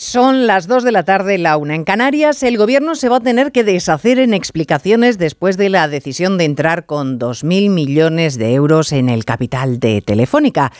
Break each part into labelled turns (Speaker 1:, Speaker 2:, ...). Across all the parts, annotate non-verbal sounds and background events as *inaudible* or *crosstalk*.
Speaker 1: Son las 2 de la tarde, la una. En Canarias, el gobierno se va a tener que deshacer en explicaciones después de la decisión de entrar con 2.000 millones de euros en el capital de Telefónica.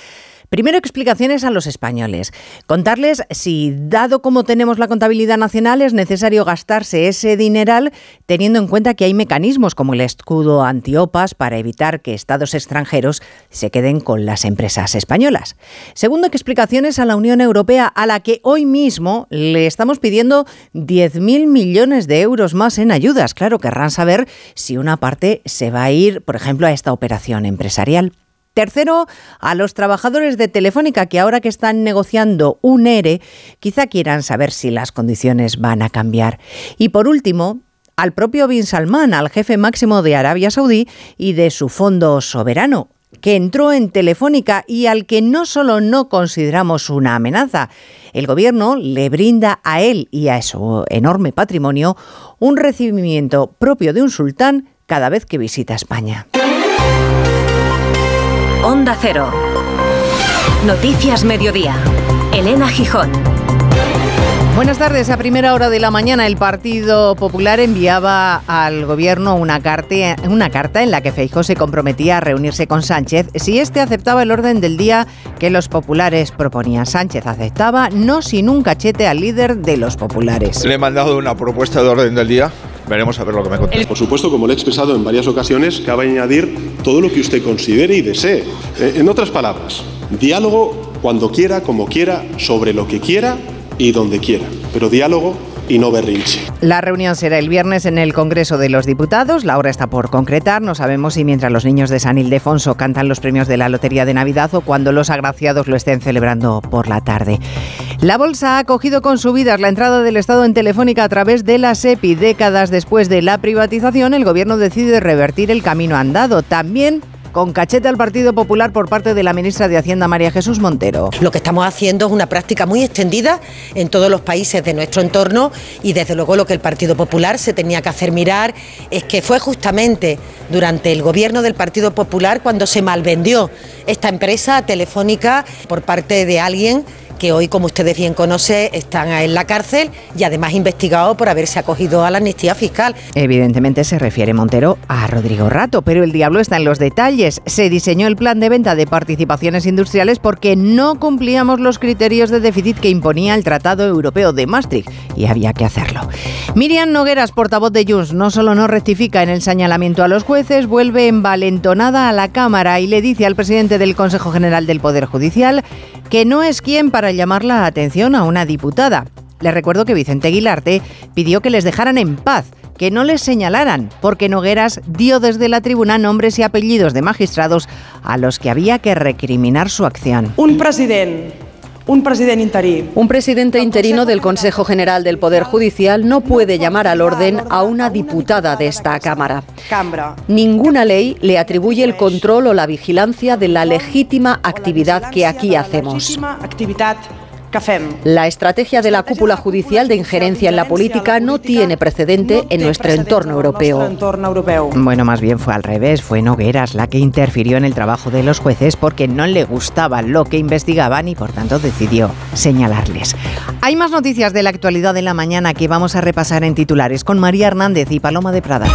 Speaker 1: Primero, explicaciones a los españoles. Contarles si, dado como tenemos la contabilidad nacional, es necesario gastarse ese dineral teniendo en cuenta que hay mecanismos como el escudo antiopas para evitar que estados extranjeros se queden con las empresas españolas. Segundo, explicaciones a la Unión Europea, a la que hoy mismo le estamos pidiendo 10.000 millones de euros más en ayudas. Claro, querrán saber si una parte se va a ir, por ejemplo, a esta operación empresarial. Tercero, a los trabajadores de Telefónica que ahora que están negociando un ERE, quizá quieran saber si las condiciones van a cambiar. Y por último, al propio Bin Salman, al jefe máximo de Arabia Saudí y de su fondo soberano, que entró en Telefónica y al que no solo no consideramos una amenaza, el gobierno le brinda a él y a su enorme patrimonio un recibimiento propio de un sultán cada vez que visita España.
Speaker 2: Onda Cero. Noticias Mediodía. Elena Gijón.
Speaker 1: Buenas tardes. A primera hora de la mañana el Partido Popular enviaba al Gobierno una carta, una carta en la que Feijóo se comprometía a reunirse con Sánchez si éste aceptaba el orden del día que los populares proponían. Sánchez aceptaba, no sin un cachete al líder de los populares.
Speaker 3: Le he mandado una propuesta de orden del día Veremos a ver lo que me contesta.
Speaker 4: Por supuesto, como le he expresado en varias ocasiones, cabe añadir todo lo que usted considere y desee. Eh, en otras palabras, diálogo cuando quiera, como quiera, sobre lo que quiera y donde quiera. Pero diálogo y no berrinche.
Speaker 1: La reunión será el viernes en el Congreso de los Diputados. La hora está por concretar. No sabemos si mientras los niños de San Ildefonso cantan los premios de la Lotería de Navidad o cuando los agraciados lo estén celebrando por la tarde. La bolsa ha acogido con subidas la entrada del Estado en Telefónica a través de la SEPI. Décadas después de la privatización, el Gobierno decide revertir el camino andado. También con cachete al Partido Popular por parte de la ministra de Hacienda María Jesús Montero.
Speaker 5: Lo que estamos haciendo es una práctica muy extendida en todos los países de nuestro entorno y desde luego lo que el Partido Popular se tenía que hacer mirar es que fue justamente durante el gobierno del Partido Popular cuando se malvendió esta empresa telefónica por parte de alguien que hoy, como ustedes bien conocen, están en la cárcel y además investigados por haberse acogido a la amnistía fiscal.
Speaker 1: Evidentemente se refiere Montero a Rodrigo Rato, pero el diablo está en los detalles. Se diseñó el plan de venta de participaciones industriales porque no cumplíamos los criterios de déficit que imponía el Tratado Europeo de Maastricht y había que hacerlo. Miriam Nogueras, portavoz de Junts, no solo no rectifica en el señalamiento a los jueces, vuelve envalentonada a la Cámara y le dice al presidente del Consejo General del Poder Judicial que no es quien para llamar la atención a una diputada. Le recuerdo que Vicente Aguilarte pidió que les dejaran en paz, que no les señalaran, porque Nogueras dio desde la tribuna nombres y apellidos de magistrados a los que había que recriminar su acción.
Speaker 6: Un presidente un presidente interino.
Speaker 7: Un presidente interino del Consejo General del Poder Judicial no puede llamar al orden a una diputada de esta Cámara. Ninguna ley le atribuye el control o la vigilancia de la legítima actividad que aquí hacemos. La estrategia de la cúpula judicial de injerencia en la política no tiene precedente en nuestro entorno europeo.
Speaker 1: Bueno, más bien fue al revés. Fue Nogueras la que interfirió en el trabajo de los jueces porque no le gustaba lo que investigaban y por tanto decidió señalarles. Hay más noticias de la actualidad de la mañana que vamos a repasar en titulares con María Hernández y Paloma de Prada.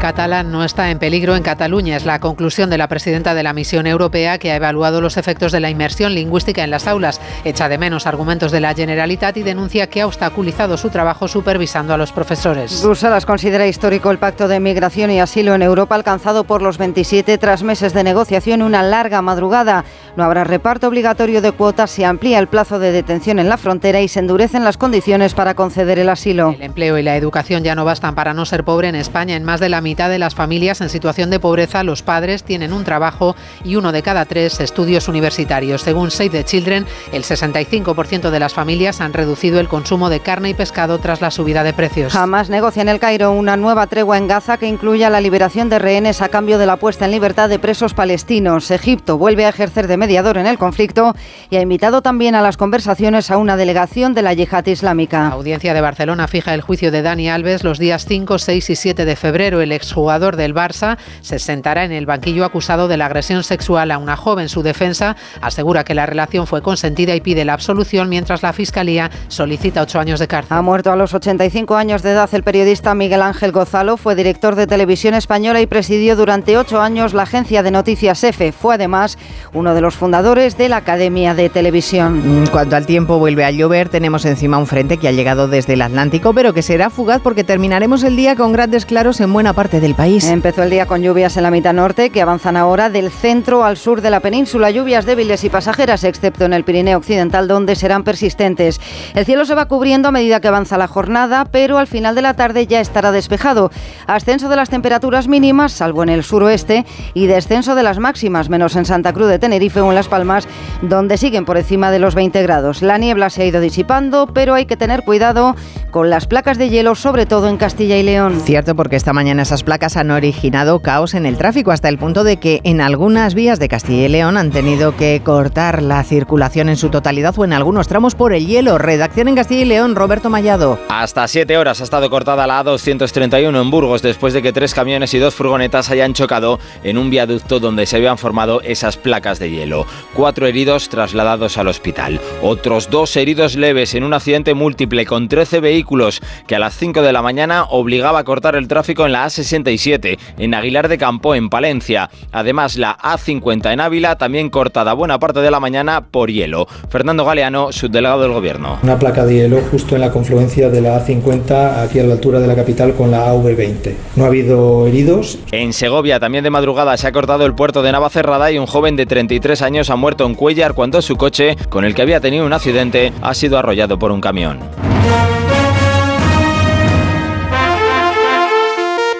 Speaker 8: Catalán no está en peligro en Cataluña, es la conclusión de la presidenta de la misión europea que ha evaluado los efectos de la inmersión lingüística en las aulas. Echa de menos argumentos de la Generalitat y denuncia que ha obstaculizado su trabajo supervisando a los profesores.
Speaker 9: Bruselas considera histórico el pacto de migración y asilo en Europa alcanzado por los 27 tras meses de negociación, una larga madrugada. No habrá reparto obligatorio de cuotas, se amplía el plazo de detención en la frontera y se endurecen las condiciones para conceder el asilo.
Speaker 8: El empleo y la educación ya no bastan para no ser pobre en España. En más de la mitad de las familias en situación de pobreza, los padres tienen un trabajo y uno de cada tres estudios universitarios. Según Save the Children, el 65% de las familias han reducido el consumo de carne y pescado tras la subida de precios.
Speaker 9: Jamás negocia en el Cairo una nueva tregua en Gaza que incluya la liberación de rehenes a cambio de la puesta en libertad de presos palestinos. Egipto vuelve a ejercer de mediador en el conflicto y ha invitado también a las conversaciones a una delegación de la yihad islámica.
Speaker 8: La audiencia de Barcelona fija el juicio de Dani Alves los días 5, 6 y 7 de febrero. El exjugador del Barça, se sentará en el banquillo acusado de la agresión sexual a una joven. Su defensa asegura que la relación fue consentida y pide la absolución mientras la Fiscalía solicita ocho años de cárcel.
Speaker 9: Ha muerto a los 85 años de edad el periodista Miguel Ángel Gozalo. Fue director de televisión española y presidió durante ocho años la agencia de noticias EFE. Fue además uno de los fundadores de la Academia de Televisión.
Speaker 1: En cuanto al tiempo vuelve a llover, tenemos encima un frente que ha llegado desde el Atlántico, pero que será fugaz porque terminaremos el día con grandes claros en buena parte del país.
Speaker 9: Empezó el día con lluvias en la mitad norte que avanzan ahora del centro al sur de la península. Lluvias débiles y pasajeras, excepto en el Pirineo Occidental, donde serán persistentes. El cielo se va cubriendo a medida que avanza la jornada, pero al final de la tarde ya estará despejado. Ascenso de las temperaturas mínimas, salvo en el suroeste, y descenso de las máximas, menos en Santa Cruz de Tenerife o en Las Palmas, donde siguen por encima de los 20 grados. La niebla se ha ido disipando, pero hay que tener cuidado con las placas de hielo, sobre todo en Castilla y León.
Speaker 1: Cierto, porque esta mañana esas placas han originado caos en el tráfico hasta el punto de que en algunas vías de Castilla y León han tenido que cortar la circulación en su totalidad o en algunos tramos por el hielo. Redacción en Castilla y León, Roberto Mallado.
Speaker 10: Hasta siete horas ha estado cortada la A231 en Burgos después de que tres camiones y dos furgonetas hayan chocado en un viaducto donde se habían formado esas placas de hielo. Cuatro heridos trasladados al hospital. Otros dos heridos leves en un accidente múltiple con 13 vehículos que a las 5 de la mañana obligaba a cortar el tráfico en la A67, en Aguilar de Campo, en Palencia. Además, la A50 en Ávila también cortada buena parte de la mañana por hielo. Fernando Galeano, subdelegado del Gobierno.
Speaker 11: Una placa de hielo justo en la confluencia de la A50 aquí a la altura de la capital con la AV20. No ha habido heridos.
Speaker 10: En Segovia, también de madrugada, se ha cortado el puerto de Navacerrada y un joven de 33 años ha muerto en Cuellar cuando su coche, con el que había tenido un accidente, ha sido arrollado por un camión.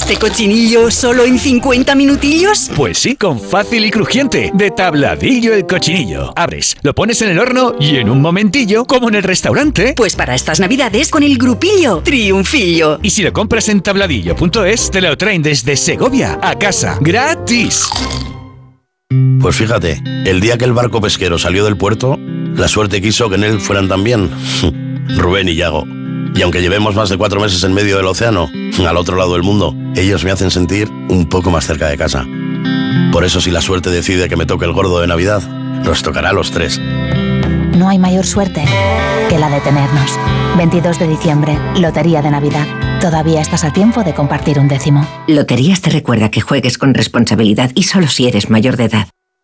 Speaker 12: ¿Este cochinillo solo en 50 minutillos?
Speaker 13: Pues sí, con fácil y crujiente. De tabladillo el cochinillo. Abres, lo pones en el horno y en un momentillo, como en el restaurante.
Speaker 12: Pues para estas navidades con el grupillo Triunfillo.
Speaker 13: Y si lo compras en tabladillo.es, te lo traen desde Segovia a casa. ¡Gratis!
Speaker 14: Pues fíjate, el día que el barco pesquero salió del puerto, la suerte quiso que en él fueran también *laughs* Rubén y Yago. Y aunque llevemos más de cuatro meses en medio del océano, al otro lado del mundo, ellos me hacen sentir un poco más cerca de casa. Por eso si la suerte decide que me toque el gordo de Navidad, nos tocará a los tres.
Speaker 15: No hay mayor suerte que la de tenernos. 22 de diciembre, Lotería de Navidad. Todavía estás a tiempo de compartir un décimo.
Speaker 16: Loterías te recuerda que juegues con responsabilidad y solo si eres mayor de edad.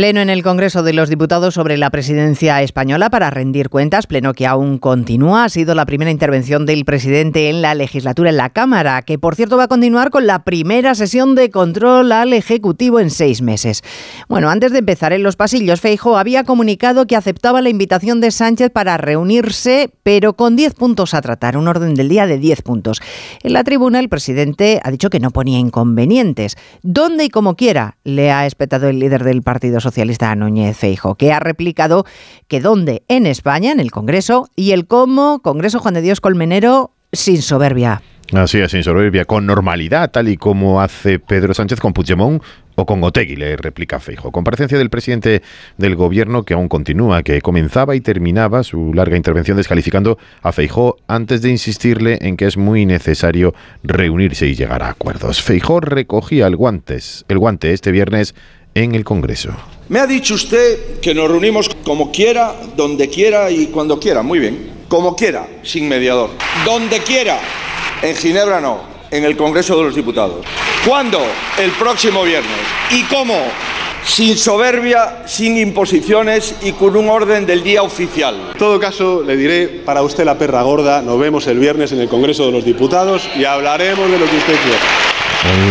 Speaker 1: Pleno en el Congreso de los Diputados sobre la presidencia española para rendir cuentas, pleno que aún continúa. Ha sido la primera intervención del presidente en la legislatura en la Cámara, que por cierto va a continuar con la primera sesión de control al Ejecutivo en seis meses. Bueno, antes de empezar en los pasillos, Feijo había comunicado que aceptaba la invitación de Sánchez para reunirse, pero con diez puntos a tratar, un orden del día de diez puntos. En la tribuna, el presidente ha dicho que no ponía inconvenientes. Donde y como quiera, le ha espetado el líder del Partido Socialista Núñez Feijo, que ha replicado que dónde en España, en el Congreso, y el cómo, Congreso Juan de Dios Colmenero, sin soberbia.
Speaker 17: Así es, sin soberbia, con normalidad, tal y como hace Pedro Sánchez con Puigdemont o con Otegui, le replica Feijo. Comparecencia del presidente del gobierno que aún continúa, que comenzaba y terminaba su larga intervención descalificando a Feijó antes de insistirle en que es muy necesario reunirse y llegar a acuerdos. Feijó recogía el, guantes, el guante este viernes en el Congreso.
Speaker 18: Me ha dicho usted que nos reunimos como quiera, donde quiera y cuando quiera. Muy bien. Como quiera, sin mediador. Donde quiera. En Ginebra no, en el Congreso de los Diputados. ¿Cuándo? El próximo viernes. ¿Y cómo? Sin soberbia, sin imposiciones y con un orden del día oficial.
Speaker 19: En todo caso, le diré, para usted la perra gorda, nos vemos el viernes en el Congreso de los Diputados y hablaremos de lo que usted quiera.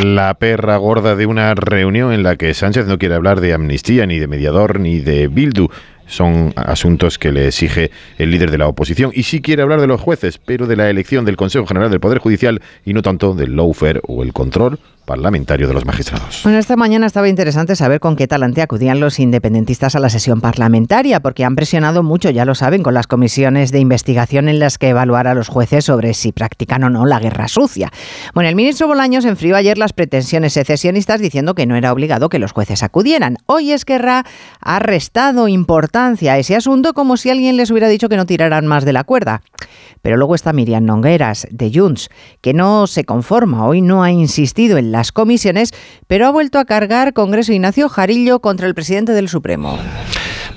Speaker 17: La perra gorda de una reunión en la que Sánchez no quiere hablar de amnistía, ni de mediador, ni de Bildu son asuntos que le exige el líder de la oposición. Y sí quiere hablar de los jueces, pero de la elección del Consejo General del Poder Judicial y no tanto del lawfare o el control parlamentario de los magistrados.
Speaker 1: Bueno, esta mañana estaba interesante saber con qué talante acudían los independentistas a la sesión parlamentaria, porque han presionado mucho, ya lo saben, con las comisiones de investigación en las que evaluar a los jueces sobre si practican o no la guerra sucia. Bueno, el ministro Bolaños enfrió ayer las pretensiones secesionistas diciendo que no era obligado que los jueces acudieran. Hoy Esquerra ha restado ese asunto como si alguien les hubiera dicho que no tiraran más de la cuerda. Pero luego está Miriam Nongueras, de Junts, que no se conforma, hoy no ha insistido en las comisiones, pero ha vuelto a cargar Congreso Ignacio Jarillo contra el presidente del Supremo.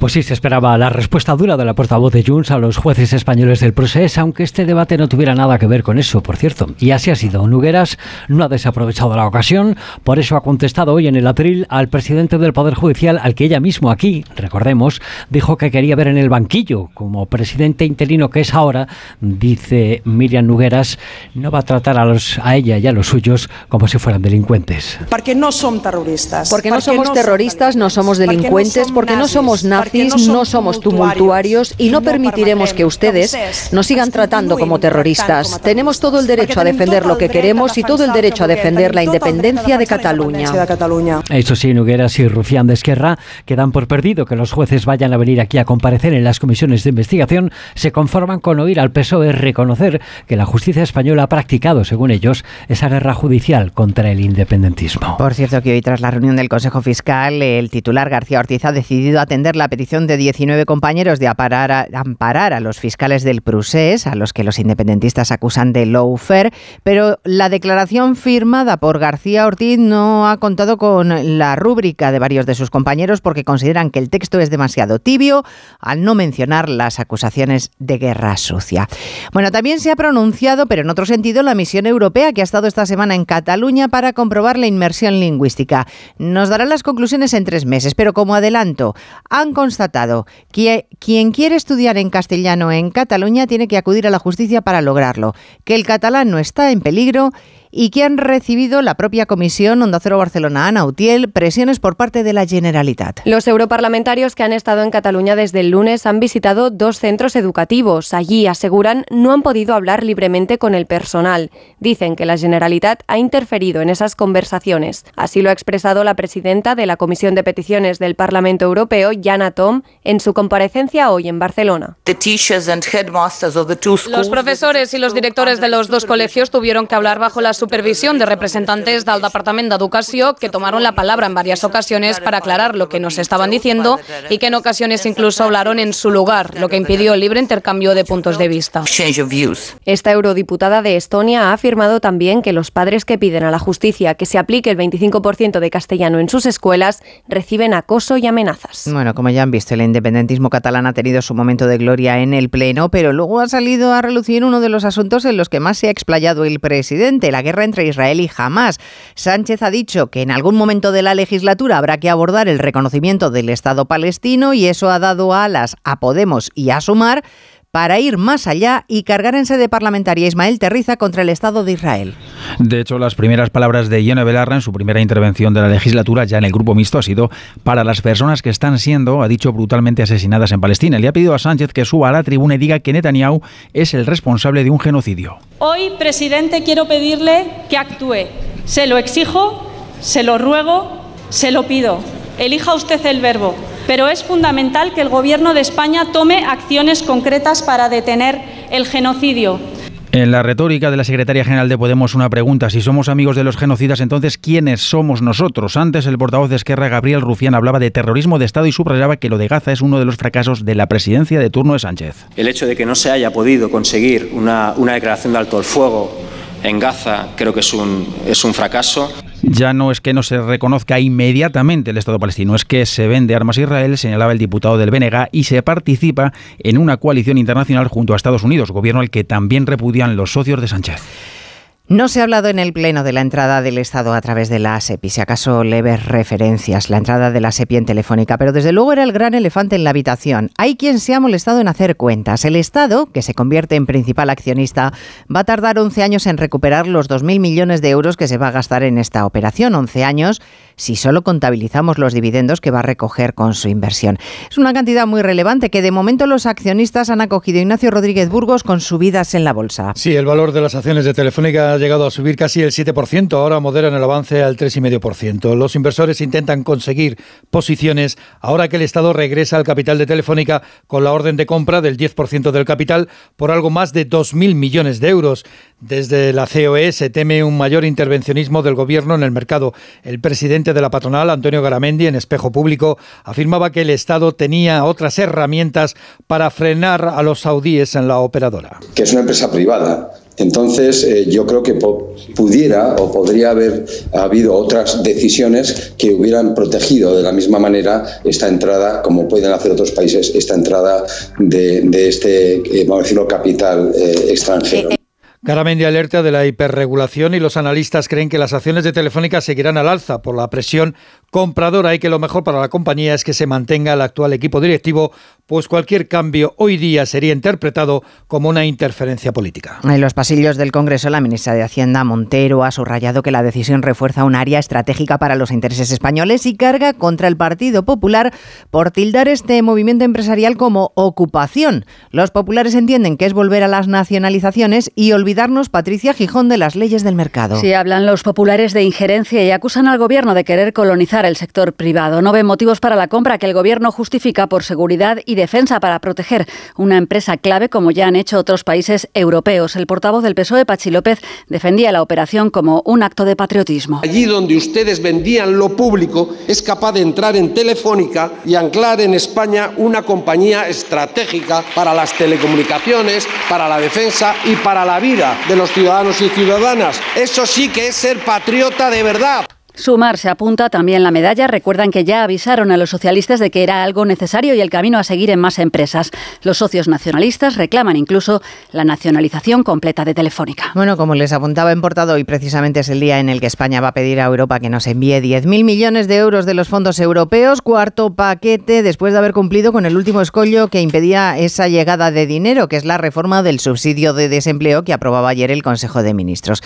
Speaker 20: Pues sí, se esperaba la respuesta dura de la portavoz de Junts a los jueces españoles del proceso, aunque este debate no tuviera nada que ver con eso, por cierto. Y así ha sido. Nugueras no ha desaprovechado la ocasión, por eso ha contestado hoy en el atril al presidente del Poder Judicial, al que ella mismo aquí, recordemos, dijo que quería ver en el banquillo. Como presidente interino que es ahora, dice Miriam Nugueras, no va a tratar a, los, a ella y a los suyos como si fueran delincuentes.
Speaker 21: Porque no son terroristas.
Speaker 7: Porque no somos terroristas, no somos delincuentes, porque no somos nazis no somos tumultuarios y no permitiremos que ustedes nos sigan tratando como terroristas. Tenemos todo el derecho a defender lo que queremos y todo el derecho a defender la independencia de Cataluña.
Speaker 20: Eso sí, Nugueras y Rufián de Esquerra, que dan por perdido que los jueces vayan a venir aquí a comparecer en las comisiones de investigación, se conforman con oír al PSOE reconocer que la justicia española ha practicado, según ellos, esa guerra judicial contra el independentismo.
Speaker 1: Por cierto, que hoy tras la reunión del Consejo Fiscal, el titular García Ortiz ha decidido atender la petición de 19 compañeros de amparar a los fiscales del Prusés, a los que los independentistas acusan de lawfare, pero la declaración firmada por García Ortiz no ha contado con la rúbrica de varios de sus compañeros porque consideran que el texto es demasiado tibio al no mencionar las acusaciones de guerra sucia. Bueno, también se ha pronunciado, pero en otro sentido, la misión europea que ha estado esta semana en Cataluña para comprobar la inmersión lingüística. Nos darán las conclusiones en tres meses, pero como adelanto, han constatado. Que quien quiere estudiar en castellano en Cataluña tiene que acudir a la justicia para lograrlo, que el catalán no está en peligro y que han recibido la propia Comisión Onda Cero Barcelona Ana Utiel presiones por parte de la Generalitat.
Speaker 22: Los europarlamentarios que han estado en Cataluña desde el lunes han visitado dos centros educativos. Allí, aseguran, no han podido hablar libremente con el personal. Dicen que la Generalitat ha interferido en esas conversaciones. Así lo ha expresado la presidenta de la Comisión de Peticiones del Parlamento Europeo, Jana Tom, en su comparecencia hoy en Barcelona.
Speaker 23: Los profesores y los directores de los dos colegios tuvieron que hablar bajo las supervisión de representantes del Departamento de Educación que tomaron la palabra en varias ocasiones para aclarar lo que nos estaban diciendo y que en ocasiones incluso hablaron en su lugar, lo que impidió el libre intercambio de puntos de vista.
Speaker 22: Esta eurodiputada de Estonia ha afirmado también que los padres que piden a la justicia que se aplique el 25% de castellano en sus escuelas reciben acoso y amenazas.
Speaker 1: Bueno, como ya han visto, el independentismo catalán ha tenido su momento de gloria en el Pleno, pero luego ha salido a relucir uno de los asuntos en los que más se ha explayado el presidente, la guerra entre Israel y Hamas. Sánchez ha dicho que en algún momento de la legislatura habrá que abordar el reconocimiento del Estado palestino y eso ha dado alas a Podemos y a Sumar para ir más allá y cargar en sede parlamentaria Ismael Terriza contra el Estado de Israel.
Speaker 24: De hecho, las primeras palabras de Ione Belarra en su primera intervención de la legislatura ya en el grupo mixto ha sido para las personas que están siendo, ha dicho, brutalmente asesinadas en Palestina. Le ha pedido a Sánchez que suba a la tribuna y diga que Netanyahu es el responsable de un genocidio.
Speaker 25: Hoy, presidente, quiero pedirle que actúe. Se lo exijo, se lo ruego, se lo pido. Elija usted el verbo pero es fundamental que el Gobierno de España tome acciones concretas para detener el genocidio.
Speaker 24: En la retórica de la secretaria general de Podemos una pregunta, si somos amigos de los genocidas, entonces ¿quiénes somos nosotros? Antes el portavoz de Esquerra, Gabriel Rufián, hablaba de terrorismo de Estado y subrayaba que lo de Gaza es uno de los fracasos de la presidencia de turno de Sánchez.
Speaker 26: El hecho de que no se haya podido conseguir una, una declaración de alto el fuego en Gaza creo que es un, es un fracaso.
Speaker 24: Ya no es que no se reconozca inmediatamente el Estado palestino, es que se vende armas a Israel, señalaba el diputado del BNG, y se participa en una coalición internacional junto a Estados Unidos, gobierno al que también repudian los socios de Sánchez.
Speaker 1: No se ha hablado en el Pleno de la entrada del Estado a través de la ASEPI, si acaso leves referencias, la entrada de la ASEPI en Telefónica, pero desde luego era el gran elefante en la habitación. Hay quien se ha molestado en hacer cuentas. El Estado, que se convierte en principal accionista, va a tardar 11 años en recuperar los 2.000 millones de euros que se va a gastar en esta operación. 11 años si solo contabilizamos los dividendos que va a recoger con su inversión. Es una cantidad muy relevante que de momento los accionistas han acogido. Ignacio Rodríguez Burgos con subidas en la bolsa.
Speaker 27: Sí, el valor de las acciones de Telefónica ha llegado a subir casi el 7%, ahora moderan el avance al 3,5%. Los inversores intentan conseguir posiciones ahora que el Estado regresa al capital de Telefónica con la orden de compra del 10% del capital por algo más de 2.000 millones de euros. Desde la COE se teme un mayor intervencionismo del gobierno en el mercado. El presidente de la patronal, Antonio Garamendi, en espejo público, afirmaba que el Estado tenía otras herramientas para frenar a los saudíes en la operadora.
Speaker 28: Que es una empresa privada. Entonces, eh, yo creo que pudiera o podría haber habido otras decisiones que hubieran protegido de la misma manera esta entrada, como pueden hacer otros países, esta entrada de, este, eh, vamos a decirlo, capital eh, extranjero.
Speaker 27: Garamendi alerta de la hiperregulación y los analistas creen que las acciones de Telefónica seguirán al alza por la presión compradora y que lo mejor para la compañía es que se mantenga el actual equipo directivo, pues cualquier cambio hoy día sería interpretado como una interferencia política.
Speaker 1: En los pasillos del Congreso, la ministra de Hacienda, Montero, ha subrayado que la decisión refuerza un área estratégica para los intereses españoles y carga contra el Partido Popular por tildar este movimiento empresarial como ocupación. Los populares entienden que es volver a las nacionalizaciones y olvidarnos, Patricia Gijón, de las leyes del mercado.
Speaker 7: Sí, hablan los populares de injerencia y acusan al gobierno de querer colonizar el sector privado. No ven motivos para la compra que el Gobierno justifica por seguridad y defensa para proteger una empresa clave como ya han hecho otros países europeos. El portavoz del PSOE, Pachi López, defendía la operación como un acto de patriotismo.
Speaker 29: Allí donde ustedes vendían lo público, es capaz de entrar en Telefónica y anclar en España una compañía estratégica para las telecomunicaciones, para la defensa y para la vida de los ciudadanos y ciudadanas. Eso sí que es ser patriota de verdad.
Speaker 7: Sumar se apunta también la medalla. Recuerdan que ya avisaron a los socialistas de que era algo necesario y el camino a seguir en más empresas. Los socios nacionalistas reclaman incluso la nacionalización completa de Telefónica.
Speaker 1: Bueno, como les apuntaba en portado, hoy precisamente es el día en el que España va a pedir a Europa que nos envíe 10.000 millones de euros de los fondos europeos, cuarto paquete, después de haber cumplido con el último escollo que impedía esa llegada de dinero, que es la reforma del subsidio de desempleo que aprobaba ayer el Consejo de Ministros.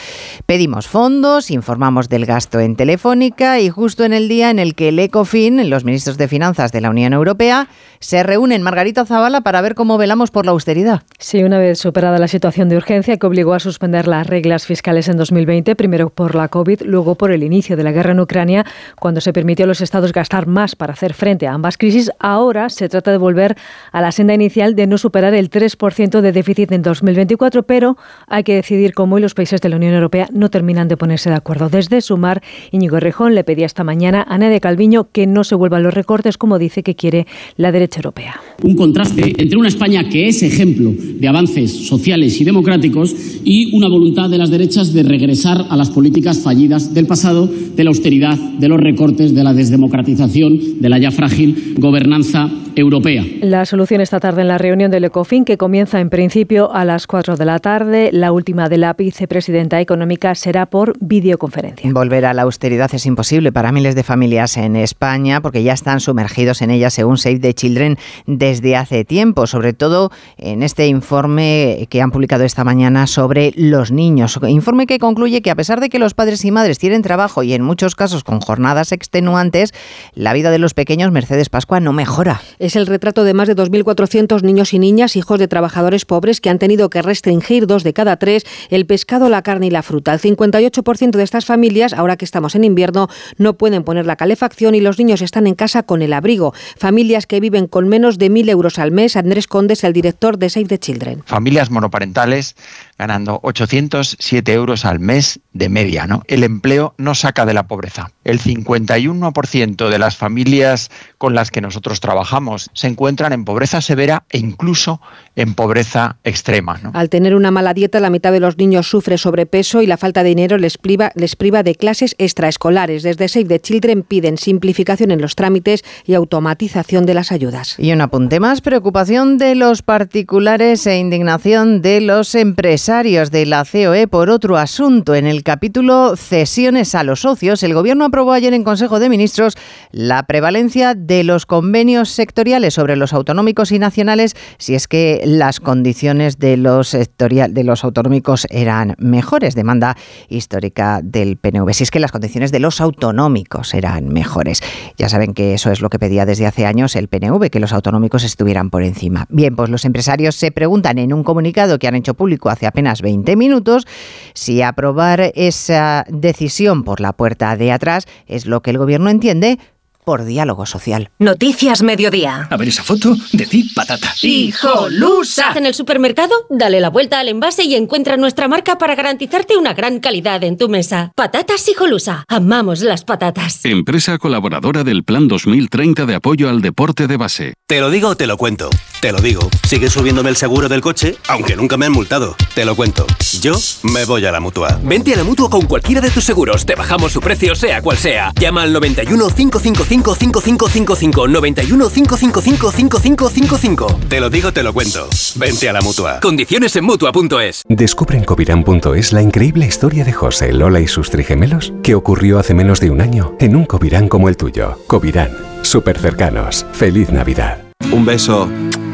Speaker 1: Pedimos fondos, informamos del gasto en teléfono y justo en el día en el que el ECOFIN, los ministros de Finanzas de la Unión Europea, se reúnen Margarita Zavala para ver cómo velamos por la austeridad.
Speaker 30: Sí, una vez superada la situación de urgencia que obligó a suspender las reglas fiscales en 2020, primero por la COVID, luego por el inicio de la guerra en Ucrania, cuando se permitió a los estados gastar más para hacer frente a ambas crisis, ahora se trata de volver a la senda inicial de no superar el 3% de déficit en 2024, pero hay que decidir cómo y los países de la Unión Europea no terminan de ponerse de acuerdo. Desde Sumar, Íñigo Rejón le pedía esta mañana a Nadia Calviño que no se vuelvan los recortes como dice que quiere la derecha europea.
Speaker 31: Un contraste entre una España que es ejemplo de avances sociales y democráticos y una voluntad de las derechas de regresar a las políticas fallidas del pasado, de la austeridad, de los recortes, de la desdemocratización, de la ya frágil gobernanza europea.
Speaker 30: La solución esta tarde en la reunión del ECOFIN que comienza en principio a las 4 de la tarde. La última de la vicepresidenta económica será por videoconferencia.
Speaker 1: Volver a la austeridad es imposible para miles de familias en España porque ya están sumergidos en ella según Save the Children desde hace tiempo, sobre todo en este informe que han publicado esta mañana sobre los niños. Informe que concluye que a pesar de que los padres y madres tienen trabajo y en muchos casos con jornadas extenuantes, la vida de los pequeños Mercedes Pascua no mejora.
Speaker 32: Es el retrato de más de 2.400 niños y niñas, hijos de trabajadores pobres que han tenido que restringir dos de cada tres el pescado, la carne y la fruta. El 58% de estas familias, ahora que estamos en invierno no pueden poner la calefacción y los niños están en casa con el abrigo. Familias que viven con menos de 1.000 euros al mes. Andrés Condes, el director de Save the Children.
Speaker 33: Familias monoparentales ganando 807 euros al mes de media. ¿no? El empleo no saca de la pobreza. El 51% de las familias con las que nosotros trabajamos se encuentran en pobreza severa e incluso en pobreza extrema.
Speaker 32: Al tener una mala dieta, la mitad de los niños sufre sobrepeso y la falta de dinero les priva, les priva de clases extraescolares. Desde Save the Children piden simplificación en los trámites y automatización de las ayudas.
Speaker 1: Y un apunte más, preocupación de los particulares e indignación de los empresarios de la COE por otro asunto. En el capítulo cesiones a los socios, el Gobierno aprobó ayer en Consejo de Ministros la prevalencia de los convenios sectoriales sobre los autonómicos y nacionales si es que las condiciones de los, sectorial, de los autonómicos eran mejores. Demanda histórica del PNV. Si es que las condiciones de los autonómicos eran mejores. Ya saben que eso es lo que pedía desde hace años el PNV, que los autonómicos estuvieran por encima. Bien, pues los empresarios se preguntan en un comunicado que han hecho público hace apenas 20 minutos. Si aprobar esa decisión por la puerta de atrás es lo que el gobierno entiende por diálogo social.
Speaker 2: Noticias Mediodía.
Speaker 34: A ver esa foto, decir patata.
Speaker 2: ¡Hijolusa!
Speaker 35: En el supermercado, dale la vuelta al envase y encuentra nuestra marca para garantizarte una gran calidad en tu mesa. Patatas Hijolusa. Amamos las patatas.
Speaker 36: Empresa colaboradora del Plan 2030 de apoyo al deporte de base.
Speaker 37: Te lo digo o te lo cuento. Te lo digo. Sigue subiéndome el seguro del coche, aunque nunca me han multado. Te lo cuento. Yo me voy a la mutua.
Speaker 38: Vente a la mutua con cualquiera de tus seguros. Te bajamos su precio, sea cual sea. Llama al 91 555 5555 91 555 5555.
Speaker 37: Te lo digo, te lo cuento. Vente a la mutua.
Speaker 38: Condiciones en mutua.es.
Speaker 39: Descubre en Covirán.es la increíble historia de José, Lola y sus trigemelos que ocurrió hace menos de un año en un Covirán como el tuyo. Covirán. Súper cercanos. Feliz Navidad.
Speaker 37: Un beso.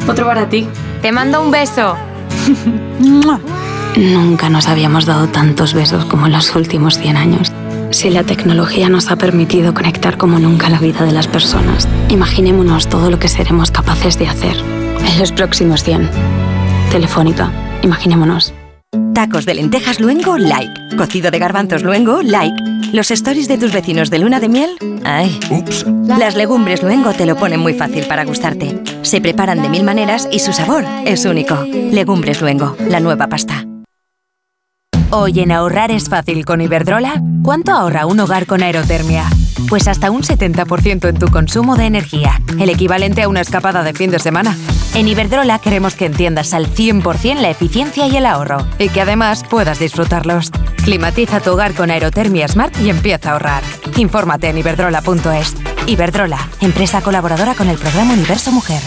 Speaker 40: Otro para ti.
Speaker 41: Te mando un beso. *laughs*
Speaker 42: Nunca nos habíamos dado tantos besos como en los últimos 100 años. Si la tecnología nos ha permitido conectar como nunca la vida de las personas, imaginémonos todo lo que seremos capaces de hacer en los próximos 100. Telefónica, imaginémonos.
Speaker 43: Tacos de lentejas luengo, like. Cocido de garbanzos luengo, like. Los stories de tus vecinos de luna de miel, ay.
Speaker 37: Ups.
Speaker 43: Las legumbres luengo te lo ponen muy fácil para gustarte. Se preparan de mil maneras y su sabor es único. Legumbres luengo, la nueva pasta.
Speaker 2: Hoy en ahorrar es fácil con Iberdrola. ¿Cuánto ahorra un hogar con aerotermia? Pues hasta un 70% en tu consumo de energía, el equivalente a una escapada de fin de semana. En Iberdrola queremos que entiendas al 100% la eficiencia y el ahorro, y que además puedas disfrutarlos. Climatiza tu hogar con Aerotermia Smart y empieza a ahorrar. Infórmate en iberdrola.es. Iberdrola, empresa colaboradora con el programa Universo Mujer.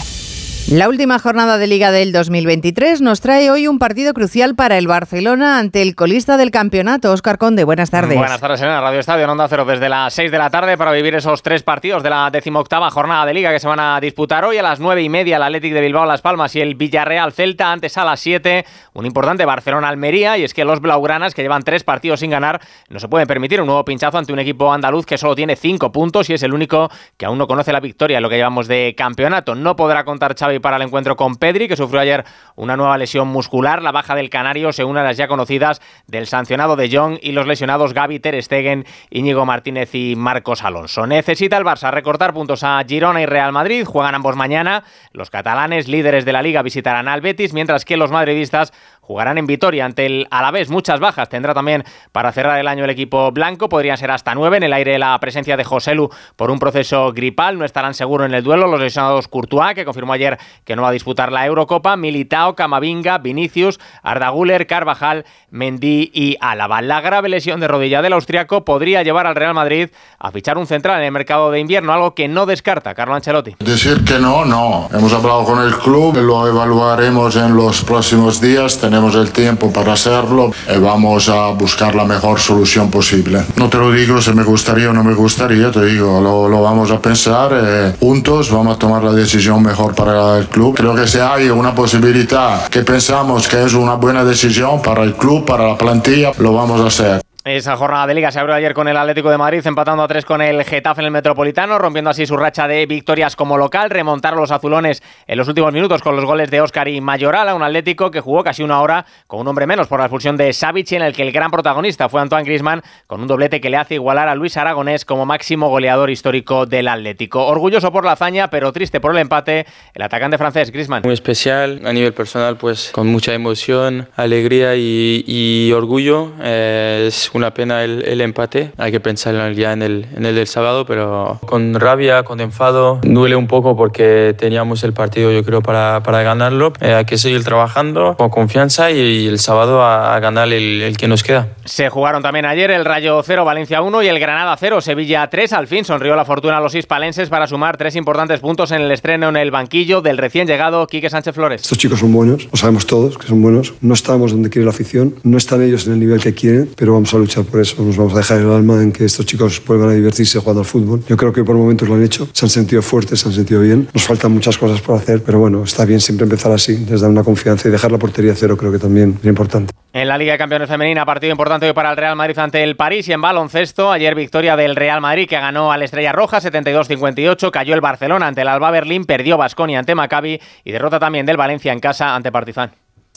Speaker 1: La última jornada de Liga del 2023 nos trae hoy un partido crucial para el Barcelona ante el colista del campeonato, Óscar Conde. Buenas tardes.
Speaker 44: Buenas tardes en Radio Estadio en Onda Cero desde las 6 de la tarde para vivir esos tres partidos de la decimoctava jornada de Liga que se van a disputar hoy a las 9 y media el Athletic de Bilbao Las Palmas y el Villarreal Celta, antes a las 7 un importante Barcelona-Almería y es que los Blaugranas que llevan tres partidos sin ganar no se pueden permitir un nuevo pinchazo ante un equipo andaluz que solo tiene cinco puntos y es el único que aún no conoce la victoria en lo que llevamos de campeonato. No podrá contar Xavi para el encuentro con Pedri, que sufrió ayer una nueva lesión muscular. La baja del Canario se une a las ya conocidas del sancionado de Jong y los lesionados Gaby Ter Stegen, Íñigo Martínez y Marcos Alonso. Necesita el Barça recortar puntos a Girona y Real Madrid. Juegan ambos mañana. Los catalanes, líderes de la liga, visitarán al Betis, mientras que los madridistas jugarán en Vitoria ante el Alavés. Muchas bajas tendrá también para cerrar el año el equipo blanco. Podrían ser hasta nueve. En el aire la presencia de Joselu por un proceso gripal. No estarán seguros en el duelo los lesionados Courtois, que confirmó ayer que no va a disputar la Eurocopa. Militao, Camavinga, Vinicius, Arda Güler, Carvajal, Mendy y Álava. La grave lesión de rodilla del austriaco podría llevar al Real Madrid a fichar un central en el mercado de invierno, algo que no descarta Carlo Ancelotti.
Speaker 45: Decir que no, no. Hemos hablado con el club, lo evaluaremos en los próximos días. Tenemos el tiempo para hacerlo y vamos a buscar la mejor solución posible. No te lo digo si me gustaría o no me gustaría, te digo, lo, lo vamos a pensar eh, juntos, vamos a tomar la decisión mejor para el club. Creo que si hay una posibilidad que pensamos que es una buena decisión para el club, para la plantilla, lo vamos a hacer.
Speaker 44: Esa jornada de liga se abrió ayer con el Atlético de Madrid empatando a tres con el Getafe en el Metropolitano, rompiendo así su racha de victorias como local, remontaron los azulones en los últimos minutos con los goles de Óscar y Mayoral a un Atlético que jugó casi una hora con un hombre menos por la expulsión de Savic en el que el gran protagonista fue Antoine Griezmann con un doblete que le hace igualar a Luis Aragonés como máximo goleador histórico del Atlético. Orgulloso por la hazaña, pero triste por el empate, el atacante francés Griezmann.
Speaker 46: Muy especial a nivel personal, pues con mucha emoción, alegría y, orgullo. Eh, es una pena el, empate. Hay que pensar ya en el, en el del sábado, pero con rabia, con enfado. Duele un poco porque teníamos el partido, yo creo, para, para ganarlo. Eh, hay que seguir trabajando con confianza y, el sábado a, ganar el, el, que nos queda.
Speaker 44: Se jugaron también ayer el Rayo 0, Valencia 1 y el Granada 0, Sevilla 3. Al fin sonrió la fortuna a los hispalenses para sumar tres importantes puntos en el estreno en el banquillo del recién llegado Quique Sánchez Flores.
Speaker 45: Estos chicos son buenos, lo sabemos todos que son buenos. No estamos donde quiere la afición, no están ellos en el nivel que quieren, pero vamos a luchar por eso. Nos vamos a dejar el alma en que estos chicos vuelvan a divertirse jugando al fútbol. Yo creo que por momentos lo han hecho, se han sentido fuertes, se han sentido bien. Nos faltan muchas cosas por hacer, pero bueno, está bien siempre empezar así, les da una confianza y dejar la portería cero creo que también es importante.
Speaker 44: En la Liga de Campeones Femenina, partido importante hoy para el Real Madrid ante el París y en baloncesto, ayer victoria del Real Madrid que ganó al Estrella Roja 72-58, cayó el Barcelona ante el Alba Berlín, perdió Basconia ante Maccabi y derrota también del Valencia en casa ante Partizan.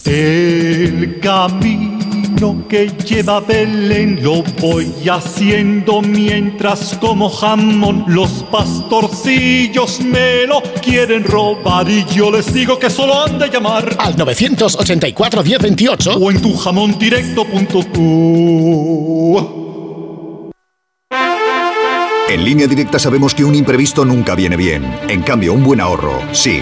Speaker 47: El camino que lleva a Belén lo voy haciendo mientras como jamón los pastorcillos me lo quieren robar y yo les digo que solo han de llamar
Speaker 48: al 984 1028
Speaker 47: o en tu jamón
Speaker 49: En línea directa sabemos que un imprevisto nunca viene bien. En cambio, un buen ahorro, sí.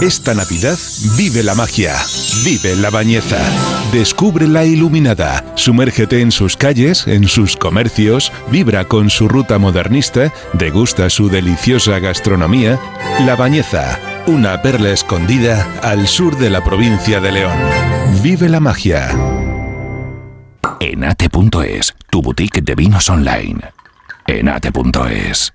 Speaker 50: Esta Navidad vive la magia, vive la bañeza, descubre la iluminada, sumérgete en sus calles, en sus comercios, vibra con su ruta modernista, degusta su deliciosa gastronomía. La Bañeza, una perla escondida al sur de la provincia de León. Vive la magia.
Speaker 51: Enate.es, tu boutique de vinos online. Enate.es.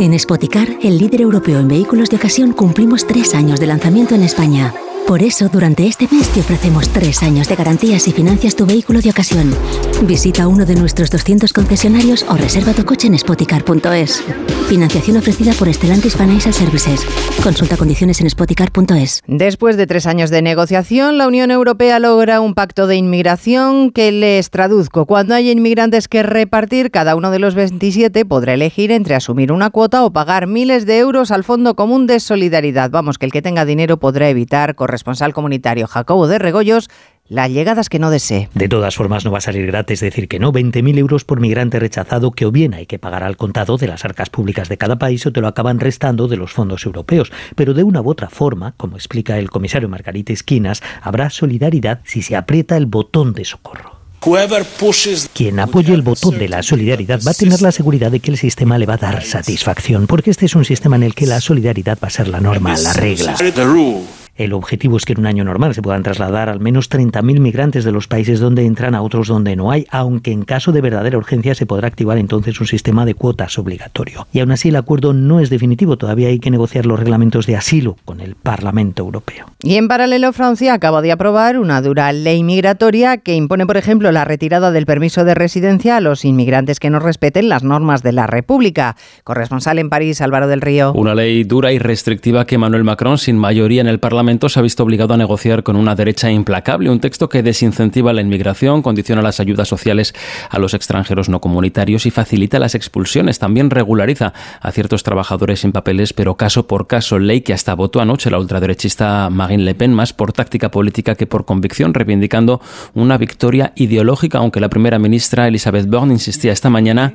Speaker 40: En Spoticar, el líder europeo en vehículos de ocasión, cumplimos tres años de lanzamiento en España. Por eso, durante este mes te ofrecemos tres años de garantías y financias tu vehículo de ocasión. Visita uno de nuestros 200 concesionarios o reserva tu coche en spoticar.es. Financiación ofrecida por Stellantis Financial Services. Consulta condiciones en spoticar.es.
Speaker 1: Después de tres años de negociación, la Unión Europea logra un pacto de inmigración que les traduzco. Cuando hay inmigrantes que repartir, cada uno de los 27 podrá elegir entre asumir una cuota o pagar miles de euros al Fondo Común de Solidaridad. Vamos, que el que tenga dinero podrá evitar corresponsal comunitario Jacobo de Regoyos, las llegadas que no desee.
Speaker 52: De todas formas, no va a salir gratis decir que no. 20.000 euros por migrante rechazado que o bien hay que pagar al contado de las arcas públicas de cada país o te lo acaban restando de los fondos europeos. Pero de una u otra forma, como explica el comisario Margarita Esquinas, habrá solidaridad si se aprieta el botón de socorro. Quien apoye el botón de la solidaridad va a tener la seguridad de que el sistema le va a dar satisfacción, porque este es un sistema en el que la solidaridad va a ser la norma, la regla. El objetivo es que en un año normal se puedan trasladar al menos 30.000 migrantes de los países donde entran a otros donde no hay, aunque en caso de verdadera urgencia se podrá activar entonces un sistema de cuotas obligatorio. Y aún así el acuerdo no es definitivo, todavía hay que negociar los reglamentos de asilo con el Parlamento Europeo.
Speaker 1: Y en paralelo Francia acaba de aprobar una dura ley migratoria que impone, por ejemplo, la retirada del permiso de residencia a los inmigrantes que no respeten las normas de la República. Corresponsal en París, Álvaro del Río.
Speaker 53: Una ley dura y restrictiva que Manuel Macron, sin mayoría en el Parlamento, se ha visto obligado a negociar con una derecha implacable, un texto que desincentiva la inmigración, condiciona las ayudas sociales a los extranjeros no comunitarios y facilita las expulsiones. También regulariza a ciertos trabajadores sin papeles, pero caso por caso, ley que hasta votó anoche la ultraderechista Marine Le Pen, más por táctica política que por convicción, reivindicando una victoria ideológica, aunque la primera ministra Elisabeth Borne insistía esta mañana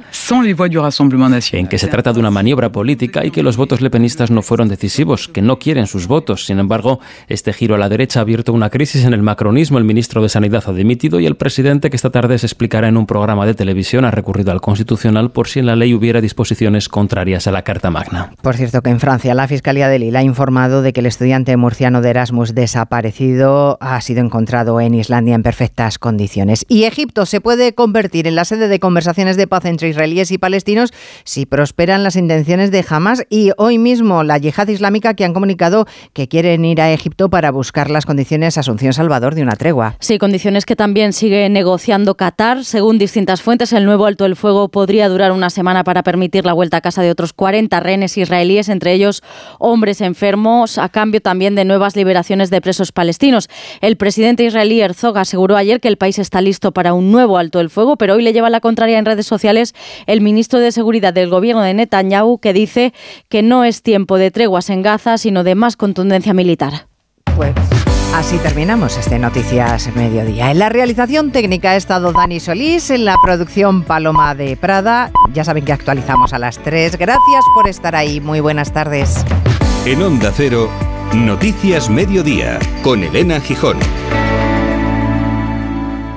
Speaker 53: en que se trata de una maniobra política y que los votos lepenistas no fueron decisivos, que no quieren sus votos. Sin embargo, Este giro a la derecha ha abierto una crisis en el macronismo. El ministro de Sanidad ha dimitido y el presidente, que esta tarde se explicará en un programa de televisión, ha recurrido al Constitucional por si en la ley hubiera disposiciones contrarias a la Carta Magna.
Speaker 1: Por cierto, que en Francia la Fiscalía de Lille ha informado de que el estudiante murciano de Erasmus desaparecido ha sido encontrado en Islandia en perfectas condiciones. Y Egipto se puede convertir en la sede de conversaciones de paz entre israelíes y palestinos si prosperan las intenciones de Hamas y hoy mismo la yihad islámica que han comunicado que quieren ir a Egipto para buscar las condiciones Asunción Salvador de una tregua.
Speaker 46: Sí, condiciones que también sigue negociando Qatar. Según distintas fuentes, el nuevo alto del fuego podría durar una semana para permitir la vuelta a casa de otros 40 rehenes israelíes, entre ellos hombres enfermos, a cambio también de nuevas liberaciones de presos palestinos. El presidente israelí Herzog aseguró ayer que el país está listo para un nuevo alto del fuego, pero hoy le lleva la contraria en redes sociales el ministro de Seguridad del gobierno de Netanyahu, que dice que no es tiempo de treguas en Gaza, sino de más contundencia militar.
Speaker 1: Pues así terminamos este Noticias Mediodía. En la realización técnica ha estado Dani Solís, en la producción Paloma de Prada. Ya saben que actualizamos a las 3. Gracias por estar ahí. Muy buenas tardes.
Speaker 54: En Onda Cero, Noticias Mediodía, con Elena Gijón.